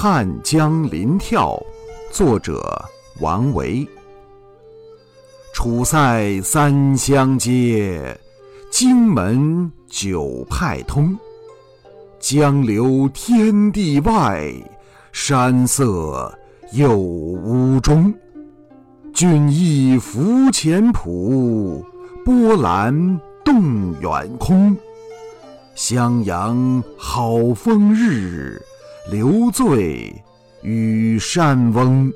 汉江临眺，作者王维。楚塞三湘接，荆门九派通。江流天地外，山色有屋中。俊逸浮浅浦，波澜动远空。襄阳好风日，留醉与山翁。